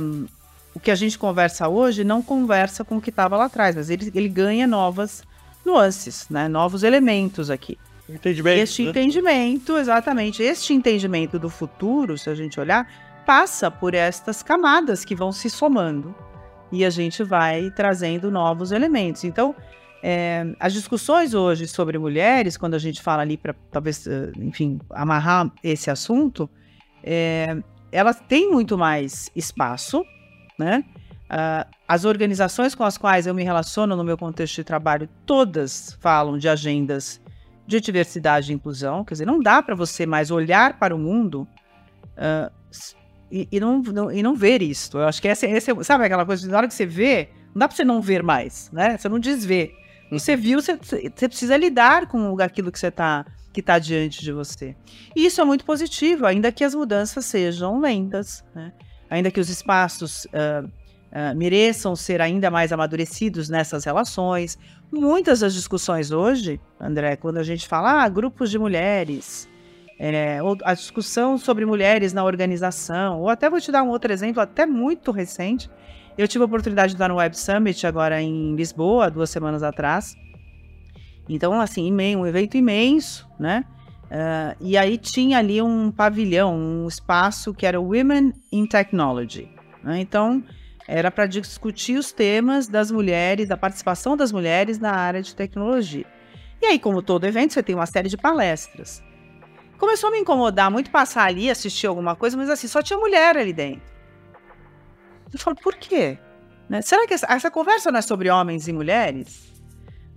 um, o que a gente conversa hoje não conversa com o que estava lá atrás, mas ele, ele ganha novas nuances, né? novos elementos aqui. Entendimento. Este né? entendimento, exatamente, este entendimento do futuro, se a gente olhar, passa por estas camadas que vão se somando e a gente vai trazendo novos elementos. Então, é, as discussões hoje sobre mulheres, quando a gente fala ali para talvez, eh, enfim, amarrar esse assunto, é, elas têm muito mais espaço, né? Uh, as organizações com as quais eu me relaciono no meu contexto de trabalho, todas falam de agendas de diversidade e inclusão. Quer dizer, não dá para você mais olhar para o mundo uh, e, e, não, não, e não ver isso. Eu acho que essa, essa, sabe aquela coisa, na hora que você vê, não dá para você não ver mais, né? Você não desvê. Você viu, você, você precisa lidar com aquilo que você está que está diante de você. E isso é muito positivo, ainda que as mudanças sejam lentas, né? ainda que os espaços uh, uh, mereçam ser ainda mais amadurecidos nessas relações. Muitas das discussões hoje, André, quando a gente fala ah, grupos de mulheres, é, ou a discussão sobre mulheres na organização, ou até vou te dar um outro exemplo, até muito recente, eu tive a oportunidade de estar no Web Summit agora em Lisboa, duas semanas atrás. Então, assim, um evento imenso, né? Uh, e aí tinha ali um pavilhão, um espaço que era Women in Technology. Né? Então, era para discutir os temas das mulheres, da participação das mulheres na área de tecnologia. E aí, como todo evento, você tem uma série de palestras. começou a me incomodar muito passar ali, assistir alguma coisa, mas assim, só tinha mulher ali dentro. Eu falo, por quê? Né? Será que essa, essa, conversa não é sobre homens e mulheres?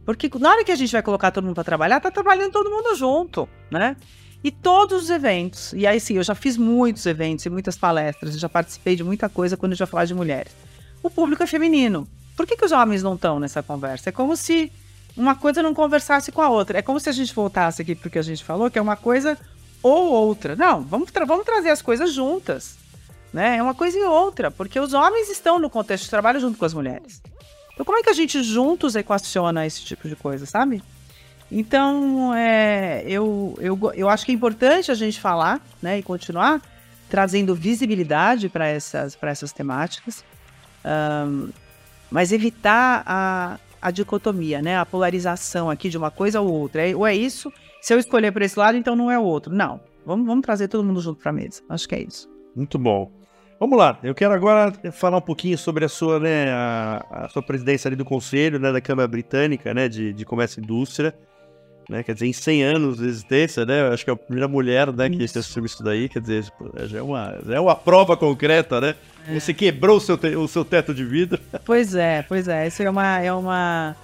Porque na hora que a gente vai colocar todo mundo para trabalhar, tá trabalhando todo mundo junto, né? E todos os eventos, e aí sim, eu já fiz muitos eventos e muitas palestras, já participei de muita coisa quando eu já falar de mulheres. O público é feminino. Por que, que os homens não estão nessa conversa? É como se uma coisa não conversasse com a outra. É como se a gente voltasse aqui para o que a gente falou, que é uma coisa ou outra. Não, vamos, tra vamos trazer as coisas juntas. Né? É uma coisa e outra, porque os homens estão no contexto de trabalho junto com as mulheres. Então, como é que a gente juntos equaciona esse tipo de coisa, sabe? Então, é, eu, eu, eu acho que é importante a gente falar né, e continuar trazendo visibilidade para essas, essas temáticas, um, mas evitar a, a dicotomia, né? A polarização aqui de uma coisa ou outra. É, ou é isso, se eu escolher por esse lado, então não é o outro. Não. Vamos, vamos trazer todo mundo junto para a mesa. Acho que é isso. Muito bom. Vamos lá, eu quero agora falar um pouquinho sobre a sua, né, a, a sua presidência ali do Conselho, né, da Câmara Britânica, né, de, de Comércio e Indústria, né, quer dizer, em 100 anos de existência, né, acho que é a primeira mulher, né, que assumiu isso daí, quer dizer, já é uma, já é uma prova concreta, né, é. você quebrou o seu, te, o seu teto de vidro. Pois é, pois é, isso é uma, é uma,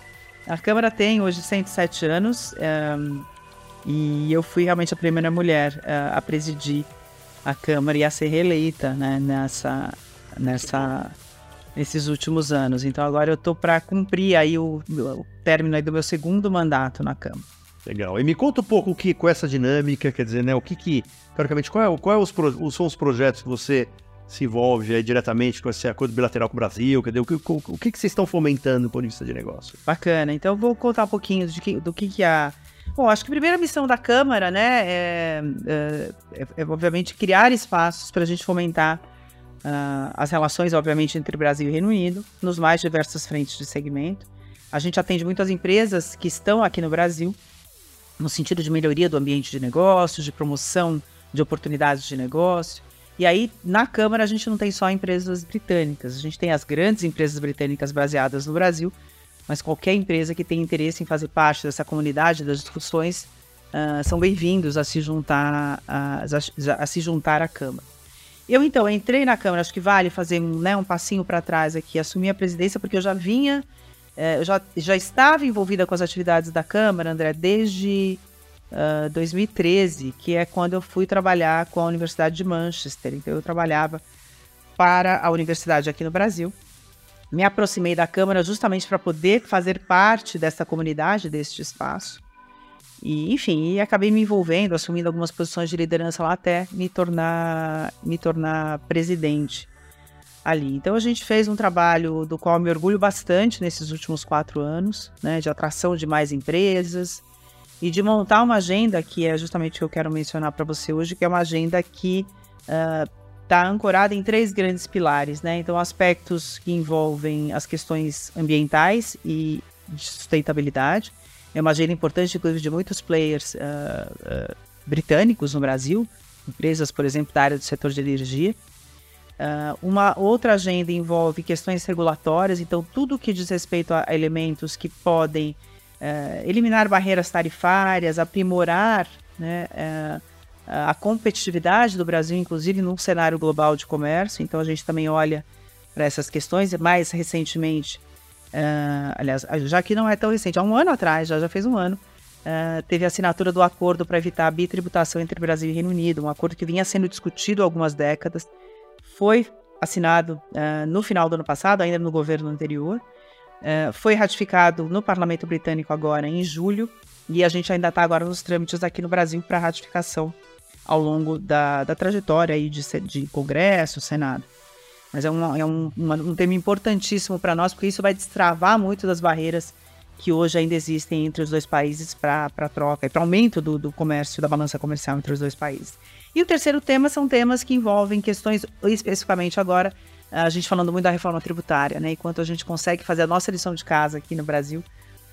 a Câmara tem hoje 107 anos, é, e eu fui realmente a primeira mulher é, a presidir a Câmara e a ser reeleita né, nessa, nessa, nesses últimos anos. Então agora eu estou para cumprir aí o, o término aí do meu segundo mandato na Câmara. Legal. E me conta um pouco o que com essa dinâmica, quer dizer, né, o que que, teoricamente, qual, é, qual é os, são os projetos que você se envolve aí diretamente com esse acordo bilateral com o Brasil? Cadê, o, que, o, o que, que vocês estão fomentando do ponto de vista de negócio? Bacana. Então eu vou contar um pouquinho de que, do que, que a Bom, acho que a primeira missão da Câmara, né, é, é, é, é obviamente criar espaços para a gente fomentar uh, as relações, obviamente, entre Brasil e Reino Unido, nos mais diversas frentes de segmento. A gente atende muitas empresas que estão aqui no Brasil, no sentido de melhoria do ambiente de negócios, de promoção de oportunidades de negócio. E aí, na Câmara, a gente não tem só empresas britânicas, a gente tem as grandes empresas britânicas baseadas no Brasil, mas qualquer empresa que tenha interesse em fazer parte dessa comunidade das discussões uh, são bem-vindos a se juntar a, a, a, se juntar à Câmara. Eu então entrei na Câmara, acho que vale fazer né, um passinho para trás aqui, assumir a presidência, porque eu já vinha, eh, já, já estava envolvida com as atividades da Câmara, André, desde uh, ah, 2013, que é quando eu fui trabalhar com a Universidade de Manchester. Então eu trabalhava para a universidade aqui no Brasil me aproximei da Câmara justamente para poder fazer parte dessa comunidade, deste espaço. E, enfim, e acabei me envolvendo, assumindo algumas posições de liderança lá até me tornar, me tornar presidente ali. Então a gente fez um trabalho do qual me orgulho bastante nesses últimos quatro anos, né, de atração de mais empresas e de montar uma agenda que é justamente o que eu quero mencionar para você hoje, que é uma agenda que uh, está ancorada em três grandes pilares, né? Então, aspectos que envolvem as questões ambientais e de sustentabilidade. É uma agenda importante, inclusive, de muitos players uh, uh, britânicos no Brasil, empresas, por exemplo, da área do setor de energia. Uh, uma outra agenda envolve questões regulatórias, então, tudo que diz respeito a elementos que podem eliminar barreiras tarifárias, aprimorar né, a competitividade do Brasil, inclusive num cenário global de comércio. Então a gente também olha para essas questões. Mais recentemente, uh, aliás, já que não é tão recente, há um ano atrás, já, já fez um ano, uh, teve a assinatura do acordo para evitar a bitributação entre Brasil e Reino Unido, um acordo que vinha sendo discutido há algumas décadas. Foi assinado uh, no final do ano passado, ainda no governo anterior. foi ratificado no Parlamento Britânico agora em julho e a gente ainda está agora nos trâmites aqui no Brasil para ratificação ao longo da, da trajetória aí de, de Congresso, Senado. Mas é, uma, é um, uma, um tema importantíssimo para nós, porque isso vai destravar muito das barreiras que hoje ainda existem entre os dois países para troca e para aumento do, do comércio, da balança comercial entre os dois países. E o terceiro tema são temas que envolvem questões, especificamente agora, a gente falando muito da reforma tributária, né? Enquanto a gente consegue fazer a nossa lição de casa aqui no Brasil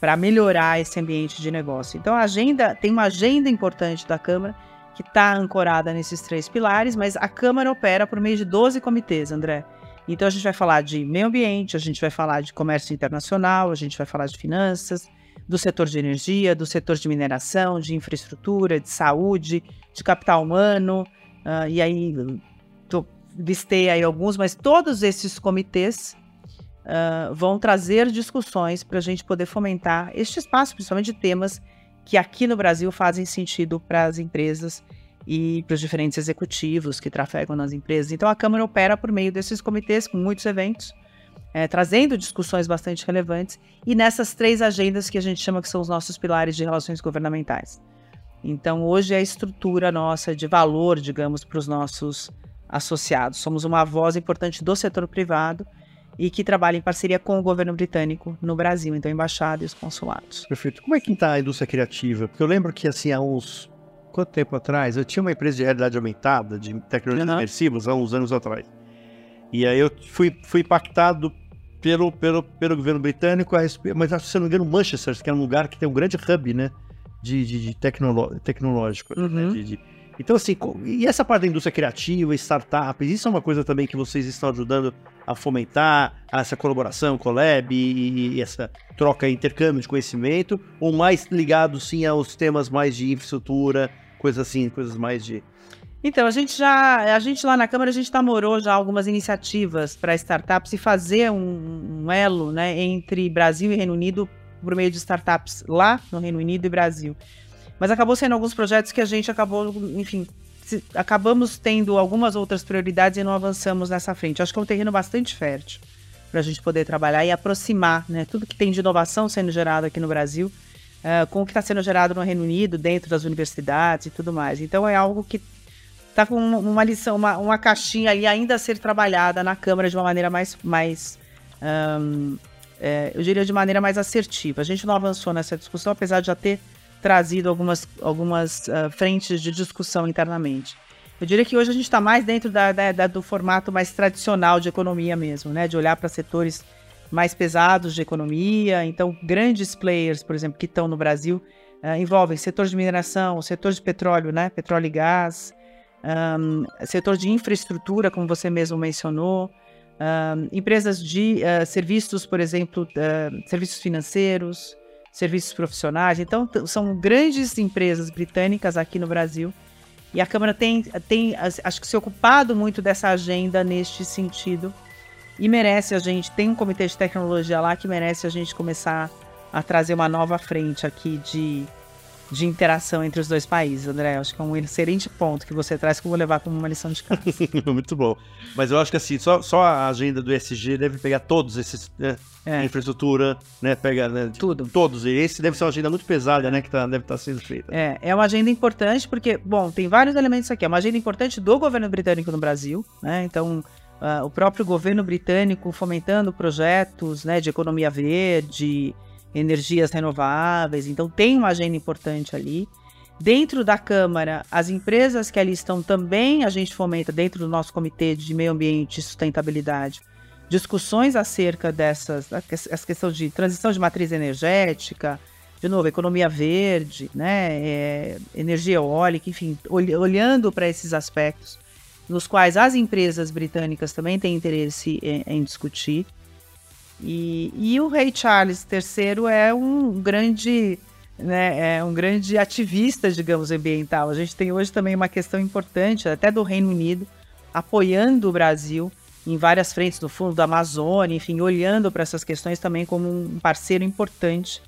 para melhorar esse ambiente de negócio. Então a agenda tem uma agenda importante da Câmara que está ancorada nesses três pilares, mas a Câmara opera por meio de 12 comitês, André. Então a gente vai falar de meio ambiente, a gente vai falar de comércio internacional, a gente vai falar de finanças, do setor de energia, do setor de mineração, de infraestrutura, de saúde, de capital humano, uh, e aí tô, listei aí alguns, mas todos esses comitês uh, vão trazer discussões para a gente poder fomentar este espaço, principalmente de temas que aqui no Brasil fazem sentido para as empresas e para os diferentes executivos que trafegam nas empresas. Então a Câmara opera por meio desses comitês com muitos eventos, é, trazendo discussões bastante relevantes e nessas três agendas que a gente chama que são os nossos pilares de relações governamentais. Então hoje é a estrutura nossa de valor, digamos, para os nossos associados. Somos uma voz importante do setor privado e que trabalha em parceria com o governo britânico no Brasil, então embaixada e os consulados. Perfeito. Como é que está a indústria criativa? Porque eu lembro que assim há uns quanto tempo atrás eu tinha uma empresa de realidade aumentada de tecnologias uhum. imersivas há uns anos atrás. E aí eu fui, fui impactado pelo, pelo, pelo governo britânico, mas acho que se não me engano Manchester, que é um lugar que tem um grande hub, né, de, de, de tecnolo, tecnológico, né, uhum. né, de, de então, assim, e essa parte da indústria criativa, startups, isso é uma coisa também que vocês estão ajudando a fomentar, essa colaboração, collab e, e essa troca, intercâmbio de conhecimento, ou mais ligado, sim, aos temas mais de infraestrutura, coisas assim, coisas mais de... Então, a gente já, a gente lá na Câmara, a gente namorou já algumas iniciativas para startups e fazer um, um elo, né, entre Brasil e Reino Unido por meio de startups lá no Reino Unido e Brasil. Mas acabou sendo alguns projetos que a gente acabou, enfim, se, acabamos tendo algumas outras prioridades e não avançamos nessa frente. Acho que é um terreno bastante fértil para a gente poder trabalhar e aproximar né, tudo que tem de inovação sendo gerado aqui no Brasil uh, com o que está sendo gerado no Reino Unido, dentro das universidades e tudo mais. Então é algo que está com uma lição, uma, uma caixinha ali ainda a ser trabalhada na Câmara de uma maneira mais, mais um, é, eu diria de maneira mais assertiva. A gente não avançou nessa discussão, apesar de já ter trazido algumas, algumas uh, frentes de discussão internamente. Eu diria que hoje a gente está mais dentro da, da, da, do formato mais tradicional de economia mesmo, né? De olhar para setores mais pesados de economia. Então, grandes players, por exemplo, que estão no Brasil, uh, envolvem setor de mineração, setor de petróleo, né? Petróleo e gás, um, setor de infraestrutura, como você mesmo mencionou, empresas de uh, serviços, por exemplo, uh, serviços financeiros, serviços profissionais. Então, são grandes empresas britânicas aqui no Brasil. E a Câmara tem, tem, acho que, se ocupado muito dessa agenda neste sentido. E merece a gente, tem um comitê de tecnologia lá que merece a gente começar a trazer uma nova frente aqui de de interação entre os dois países, André. Acho que é um excelente ponto que você traz que eu vou levar como uma lição de casa. Muito bom. Mas eu acho que assim, só, só a agenda do ESG deve pegar todos esses, né? É. Infraestrutura, né? Pega né? tudo. Todos. E esse deve ser uma agenda muito pesada, né? Que tá, deve estar tá sendo feita. É, é uma agenda importante porque, bom, tem vários elementos aqui. É uma agenda importante do governo britânico no Brasil, né? Então, uh, o próprio governo britânico fomentando projetos, né? De economia verde, energias renováveis, então tem uma agenda importante ali. Dentro da Câmara, as empresas que ali estão também a gente fomenta, dentro do nosso Comitê de Meio Ambiente e Sustentabilidade, discussões acerca dessas, essa questão de transição de matriz energética, de novo, economia verde, né, é, energia eólica, enfim, olhando para esses aspectos, nos quais as empresas britânicas também têm interesse em, em discutir. E, e o rei Charles III é um grande, né, é um grande ativista, digamos, ambiental. A gente tem hoje também uma questão importante, até do Reino Unido, apoiando o Brasil em várias frentes, no fundo da Amazônia, enfim, olhando para essas questões também como um parceiro importante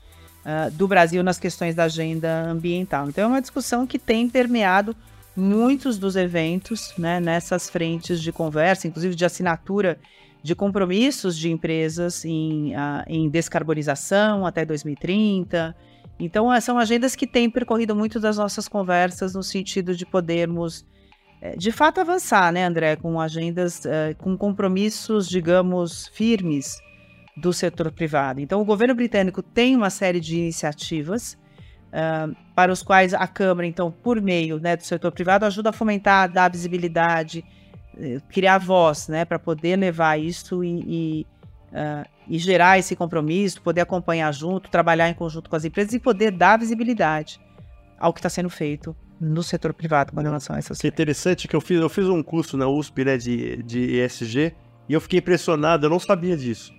uh, do Brasil nas questões da agenda ambiental. Então é uma discussão que tem permeado muitos dos eventos né, nessas frentes de conversa, inclusive de assinatura de compromissos de empresas em, uh, em descarbonização até 2030. Então, são agendas que têm percorrido muito das nossas conversas no sentido de podermos, eh, de fato, avançar, né, André, com agendas, uh, com compromissos, digamos, firmes do setor privado. Então, o governo britânico tem uma série de iniciativas uh, para os quais a Câmara, então, por meio né, do setor privado, ajuda a fomentar, dar visibilidade, criar voz, né, para poder levar isso e, e, uh, e, gerar esse compromisso, poder acompanhar junto, trabalhar em conjunto com as empresas e poder dar visibilidade ao que está sendo feito no setor privado com relação a essas Que interessante que eu fiz, eu fiz um curso na USP né, de, de ESG e eu fiquei impressionado, eu não sabia disso.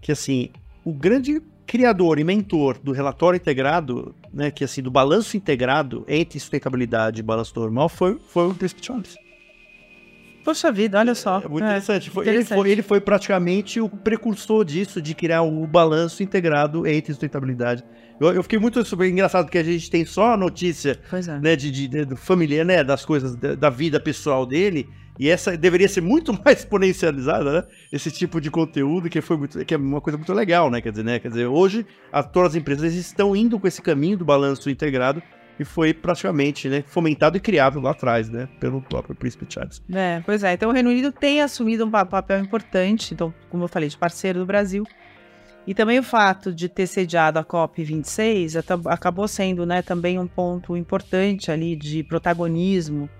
Que assim, o grande criador e mentor do relatório integrado, né, que assim, do balanço integrado entre sustentabilidade e balanço normal foi, foi o Príncipe Charles. Poxa vida, olha só. É muito é, interessante. Foi, interessante. Ele, foi, ele foi praticamente o precursor disso, de criar o balanço integrado entre sustentabilidade. Eu, eu fiquei muito super engraçado porque a gente tem só a notícia é. né, de, de, de, família, né, das coisas da, da, vida pessoal dele. E essa deveria ser muito mais exponencializada, né? Esse tipo de conteúdo que foi muito, que é uma coisa muito legal, né? Quer dizer, né? Quer dizer, hoje a, todas as empresas estão indo com esse caminho do balanço integrado e foi praticamente né, fomentado e criado lá atrás, né, pelo próprio Príncipe Charles. É, pois é. Então o Reino Unido tem assumido um papel importante, então, como eu falei, de parceiro do Brasil. E também o fato de ter sediado a COP26 acabou sendo né, também um ponto importante ali de protagonismo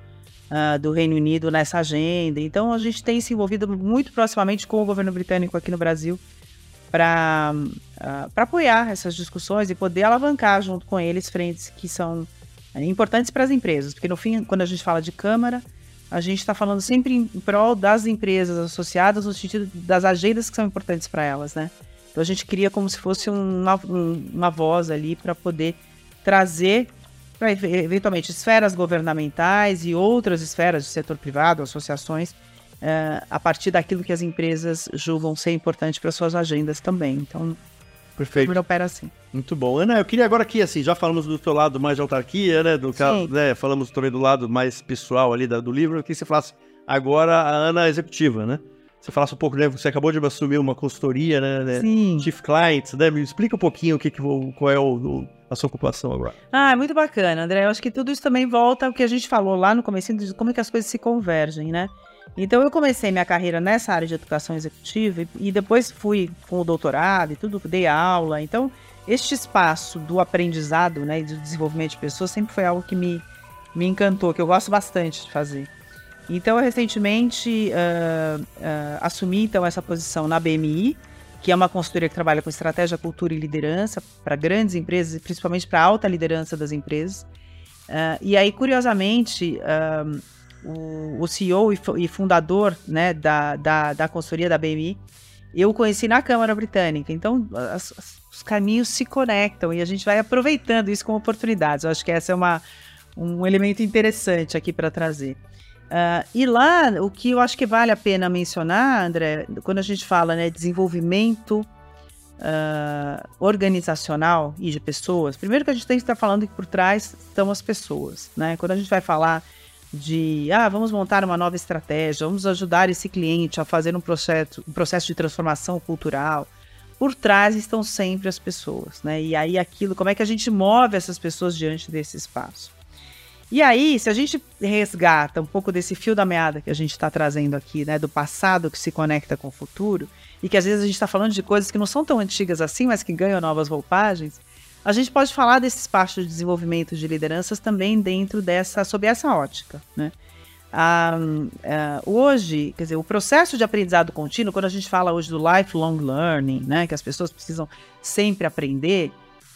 uh, do Reino Unido nessa agenda. Então a gente tem se envolvido muito proximamente com o governo britânico aqui no Brasil para uh, ah, apoiar essas discussões e poder alavancar junto com eles frentes que são uh, importantes para as empresas, porque no fim, quando a gente fala de Câmara, a gente está falando sempre em prol das empresas associadas, no sentido das agendas que são importantes para elas, né? Então a gente cria como se fosse uma, uma voz ali para poder trazer para eventualmente esferas governamentais e outras esferas de setor privado, associações, uh, a partir daquilo que as empresas julgam ser importante para suas agendas também. Então, Perfeito. opera assim. Muito bom. Ana, eu queria agora aqui, assim, já falamos do teu lado mais de autarquia, né? Do caso, né? Falamos também do lado mais pessoal ali da, do livro. Eu queria que você falasse agora a Ana executiva, né? Você falasse um pouco, né? Você acabou de assumir uma consultoria, né? né Sim. Chief Clients, né? Me explica um pouquinho o que, que qual é o, o, a sua ocupação agora. Ah, muito bacana, André. Eu acho que tudo isso também volta ao que a gente falou lá no começo de como é que as coisas se convergem, né? Então eu comecei minha carreira nessa área de educação executiva e, depois fui com o doutorado e tudo, dei aula. Então, este espaço do aprendizado, né, e do desenvolvimento de pessoas sempre foi algo que me, me encantou, que eu gosto bastante de fazer. Então, eu recentemente uh, uh, assumi então essa posição na BMI, que é uma consultoria que trabalha com estratégia, cultura e liderança para grandes empresas e principalmente para alta liderança das empresas. Uh, e aí, curiosamente, o, o CEO e, fundador né, da, da, da consultoria da BMI, eu conheci na Câmara Britânica. Então, as, as, os caminhos se conectam e a gente vai aproveitando isso como oportunidades. Eu acho que esse é uma, um elemento interessante aqui para trazer. Uh, e lá, o que eu acho que vale a pena mencionar, André, quando a gente fala né, desenvolvimento uh, organizacional e de pessoas, primeiro que a gente tem que estar falando que por trás estão as pessoas. Né? Quando a gente vai falar de ah, vamos montar uma nova estratégia, vamos ajudar esse cliente a fazer um processo, um processo de transformação cultural. Por trás estão sempre as pessoas, né? E aí aquilo, como é que a gente move essas pessoas diante desse espaço? E aí, se a gente resgata um pouco desse fio da meada que a gente está trazendo aqui, né, do passado que se conecta com o futuro, e que às vezes a gente está falando de coisas que não são tão antigas assim, mas que ganham novas roupagens, a gente pode falar desse espaço de desenvolvimento de lideranças também dentro dessa, sob essa ótica, né? Ah, ah, hoje, quer dizer, o processo de aprendizado contínuo, quando a gente fala hoje do lifelong learning, né, que as pessoas precisam sempre aprender,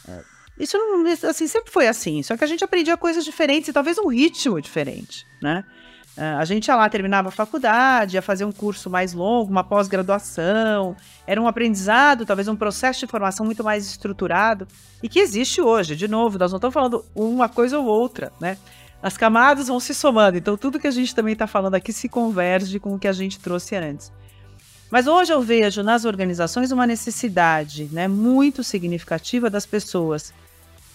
é, isso não, assim, sempre foi assim, só que a gente aprendia coisas diferentes e talvez um ritmo diferente, né? Uh, a gente ia lá, terminava a faculdade, ia fazer um curso mais longo, uma pós-graduação. Era um aprendizado, talvez um processo de formação muito mais estruturado e que existe hoje. De novo, nós não estamos falando uma coisa ou outra, né? As camadas vão se somando, então tudo que a gente também está falando aqui se converge com o que a gente trouxe antes. Mas hoje eu vejo nas organizações uma necessidade né, muito significativa das pessoas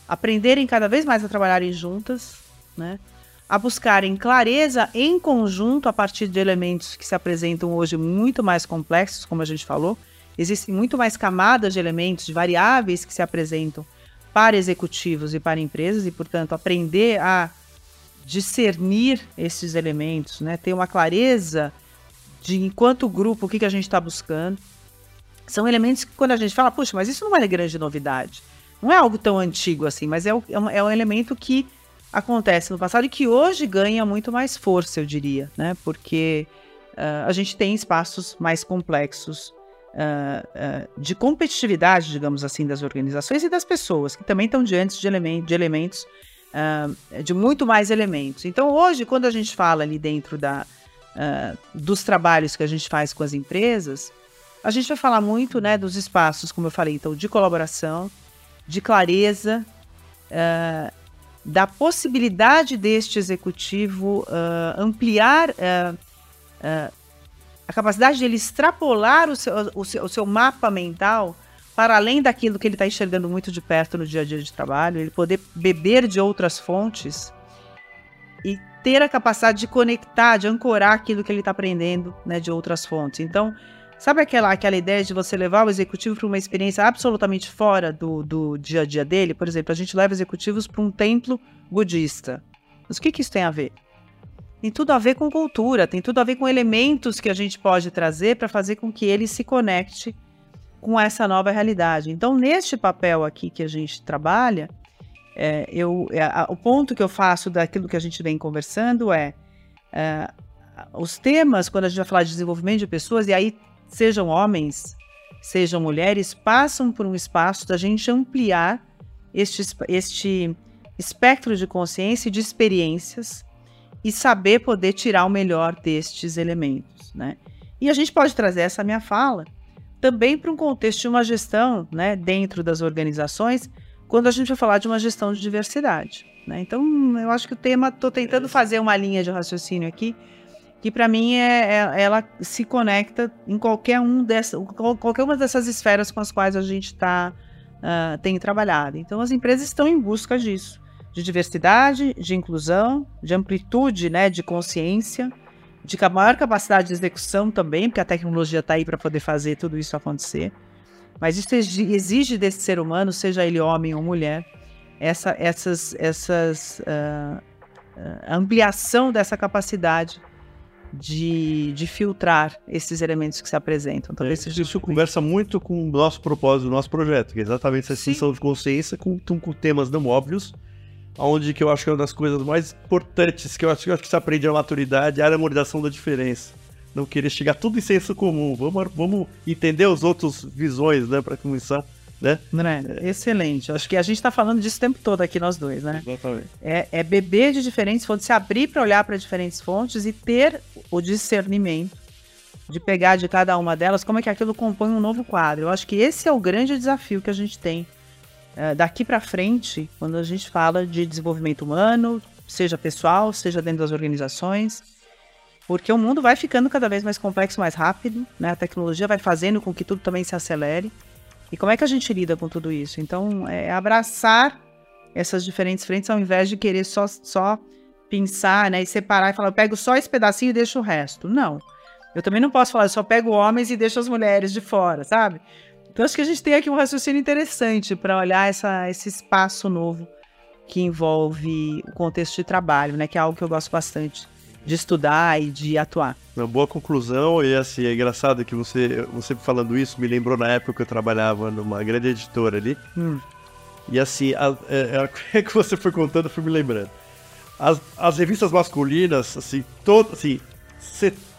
aprenderem cada vez mais a trabalharem juntas, né? A buscarem clareza em conjunto a partir de elementos que se apresentam hoje muito mais complexos, como a gente falou. Existem muito mais camadas de elementos, de variáveis que se apresentam para executivos e para empresas, e, portanto, aprender a discernir esses elementos, né? ter uma clareza de, enquanto grupo, o que, que a gente está buscando. São elementos que, quando a gente fala, puxa, mas isso não é grande novidade. Não é algo tão antigo assim, mas é, é um, é um elemento que acontece no passado e que hoje ganha muito mais força, eu diria, né? Porque uh, a gente tem espaços mais complexos uh, uh, de competitividade, digamos assim, das organizações e das pessoas, que também estão diante de, elemen de elementos, de muito mais elementos. Então, hoje, quando a gente fala ali dentro da, dos trabalhos que a gente faz com as empresas, A gente vai falar muito né, dos espaços, como eu falei, então, de colaboração, de clareza, uh, da possibilidade deste executivo uh, ampliar uh, a capacidade de ele extrapolar o seu, o seu, o seu mapa mental para além daquilo que ele está enxergando muito de perto no dia a dia de trabalho, ele poder beber de outras fontes e ter a capacidade de conectar, de ancorar aquilo que ele está aprendendo né, de outras fontes. Então, Sabe aquela, aquela ideia de você levar o executivo para uma experiência absolutamente fora do, do dia a dia dele? Por exemplo, a gente leva executivos para um templo budista. Mas o que, que isso tem a ver? Tem tudo a ver com cultura, tem tudo a ver com elementos que a gente pode trazer para fazer com que ele se conecte com essa nova realidade. Então, neste papel aqui que a gente trabalha, é, eu, é, a, o ponto que eu faço daquilo que a gente vem conversando é, é os temas, quando a gente vai falar de desenvolvimento de pessoas, e aí sejam homens, sejam mulheres, passam por um espaço da gente ampliar este, este espectro de consciência e de experiências e saber poder tirar o melhor destes elementos, né? E a gente pode trazer essa minha fala também para um contexto de uma gestão, né, dentro das organizações, quando a gente vai falar de uma gestão de diversidade, né? Então, eu acho que o tema, estou tentando fazer uma linha de raciocínio aqui que para mim é, é, ela se conecta em qualquer um dessa, qualquer uma dessas esferas com as quais a gente tá, uh, tem trabalhado. Então as empresas estão em busca disso, de diversidade, de inclusão, de amplitude, né, de consciência, de maior capacidade de execução também, porque a tecnologia está aí para poder fazer tudo isso acontecer. Mas isso exige desse ser humano, seja ele homem ou mulher, essa, essas, essas uh, ampliação dessa capacidade de, de filtrar esses elementos que se apresentam. Talvez é, isso conversa muito com o nosso propósito, o nosso projeto, que é exatamente essa extensão de consciência com, com temas não óbvios, onde que eu acho que é uma das coisas mais importantes que eu acho, que eu acho que se aprende a maturidade é a memorização da diferença. Não querer chegar tudo em senso comum. Vamos, vamos entender os outros visões, né, para começar né? É. Excelente. Acho que a gente está falando disso o tempo todo aqui, nós dois, né? Exatamente. É, é beber de diferentes fontes, se abrir para olhar para diferentes fontes e ter o discernimento de pegar de cada uma delas como é que aquilo compõe um novo quadro. Eu acho que esse é o grande desafio que a gente tem é, daqui para frente, quando a gente fala de desenvolvimento humano, seja pessoal, seja dentro das organizações, porque o mundo vai ficando cada vez mais complexo, mais rápido, né? A tecnologia vai fazendo com que tudo também se acelere. E como é que a gente lida com tudo isso? Então, é abraçar essas diferentes frentes ao invés de querer só, só pensar, né, e separar e falar, eu pego só esse pedacinho e deixo o resto. Não. Eu também não posso falar, eu só pego homens e deixo as mulheres de fora, sabe? Então, acho que a gente tem aqui um raciocínio interessante para olhar essa, esse espaço novo que envolve o contexto de trabalho, né, que é algo que eu gosto bastante de estudar e de atuar. Uma boa conclusão, e assim, é engraçado que você, você falando isso me lembrou na época que eu trabalhava numa grande editora ali. Hum. E assim, a, é, é, que você foi contando, eu fui me lembrando. As, as revistas masculinas, assim, todas, assim,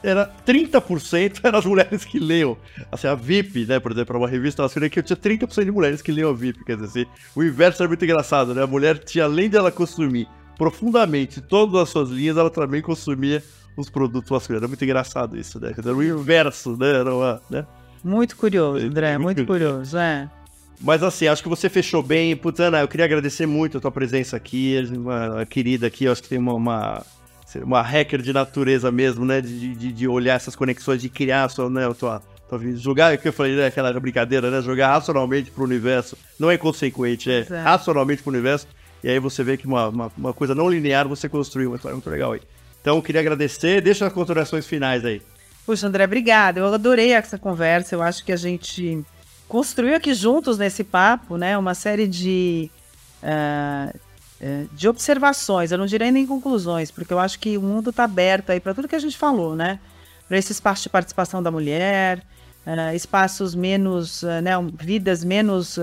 era 30% eram as mulheres que leiam. Assim, a VIP, né, por exemplo, uma revista masculina que eu tinha 30% de mulheres que leiam a VIP, quer dizer, assim, o inverso era muito engraçado, né? A mulher tinha, além dela consumir profundamente todas as suas linhas, ela também consumia os produtos masculinos. Era muito engraçado isso, né? Era o inverso, né? Era uma, né? Muito curioso, André, muito, muito curioso, é. Mas assim, acho que você fechou bem. Putz, Ana, eu queria agradecer muito a tua presença aqui, uma, uma querida aqui, eu acho que tem uma, uma, uma hacker de natureza mesmo, né? De, de, de, olhar essas conexões, de criar a sua, né, a tua, jogar, o que eu falei, né, aquela brincadeira, né? Jogar racionalmente pro universo. Não é inconsequente, é, é. racionalmente pro universo. E aí você vê que uma, uma, uma coisa não linear você construiu uma história muito legal aí. Então, eu queria agradecer. Deixa as considerações finais aí. Puxa, André, obrigada. Eu adorei essa conversa. Eu acho que a gente construiu aqui juntos nesse papo, né, uma série de, uh, de observações. Eu não direi nem conclusões, porque eu acho que o mundo está aberto aí para tudo que a gente falou, né? Para esse espaço de participação da mulher, uh, espaços menos, uh, né, vidas menos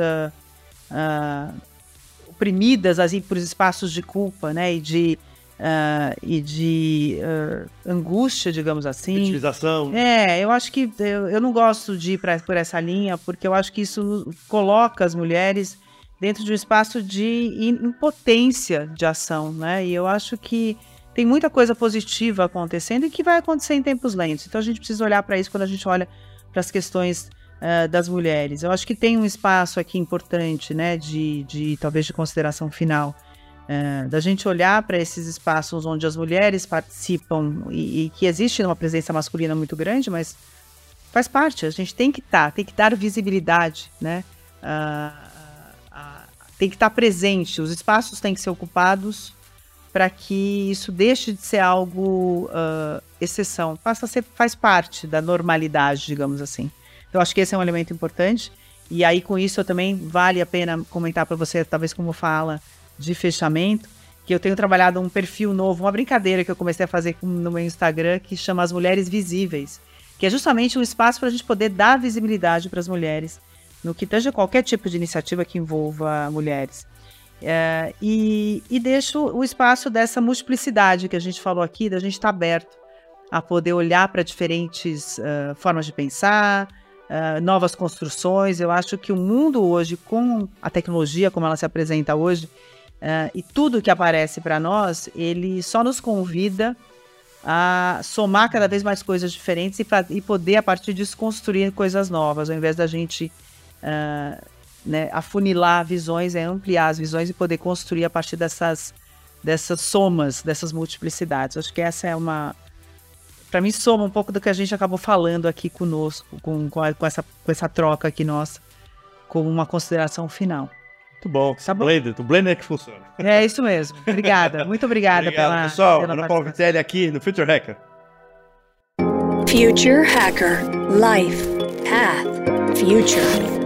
oprimidas assim, por espaços de culpa, né? E de, uh, e de uh, angústia, digamos assim. Utilização. É, eu acho que eu, eu não gosto de ir pra, por essa linha, porque eu acho que isso coloca as mulheres dentro de um espaço de impotência de ação, né? E eu acho que tem muita coisa positiva acontecendo e que vai acontecer em tempos lentos. Então a gente precisa olhar para isso quando a gente olha para as questões uh, das mulheres. Eu acho que tem um espaço aqui importante, né, de, de talvez de consideração final, uh, da gente olhar para esses espaços onde as mulheres participam e, e, que existe uma presença masculina muito grande, mas faz parte. A gente tem que estar, tá, tem que dar visibilidade, né? Uh, tem que estar tá presente. Os espaços têm que ser ocupados para que isso deixe de ser algo exceção, passa a ser faz parte da normalidade, digamos assim. Então, acho que esse é um elemento importante. E aí, com isso, eu também vale a pena comentar para você, talvez como fala de fechamento, que eu tenho trabalhado um perfil novo, uma brincadeira que eu comecei a fazer no meu Instagram, que chama As Mulheres Visíveis, que é justamente um espaço para a gente poder dar visibilidade para as mulheres no que tange qualquer tipo de iniciativa que envolva mulheres. É, e, e deixo o espaço dessa multiplicidade que a gente falou aqui, da gente estar tá aberto a poder olhar para diferentes uh, formas de pensar, novas construções. Eu acho que o mundo hoje, com a tecnologia como ela se apresenta hoje, uh, e tudo que aparece para nós, ele só nos convida a somar cada vez mais coisas diferentes e, e poder, a partir disso, construir coisas novas, ao invés da gente uh, né, afunilar visões, é ampliar as visões e poder construir a partir dessas, dessas somas, dessas multiplicidades. Acho que essa é uma, para mim soma um pouco do que a gente acabou falando aqui conosco, com, com, a, com, essa, com essa troca aqui nossa, como uma consideração final. Muito bom. Tá bom? Blended. O Blender é que funciona. É isso mesmo. Obrigada. Muito obrigada Obrigado, pela. Pessoal, pela Ana Paula Vitelli aqui no Future Hacker. Future Hacker Life Path Future.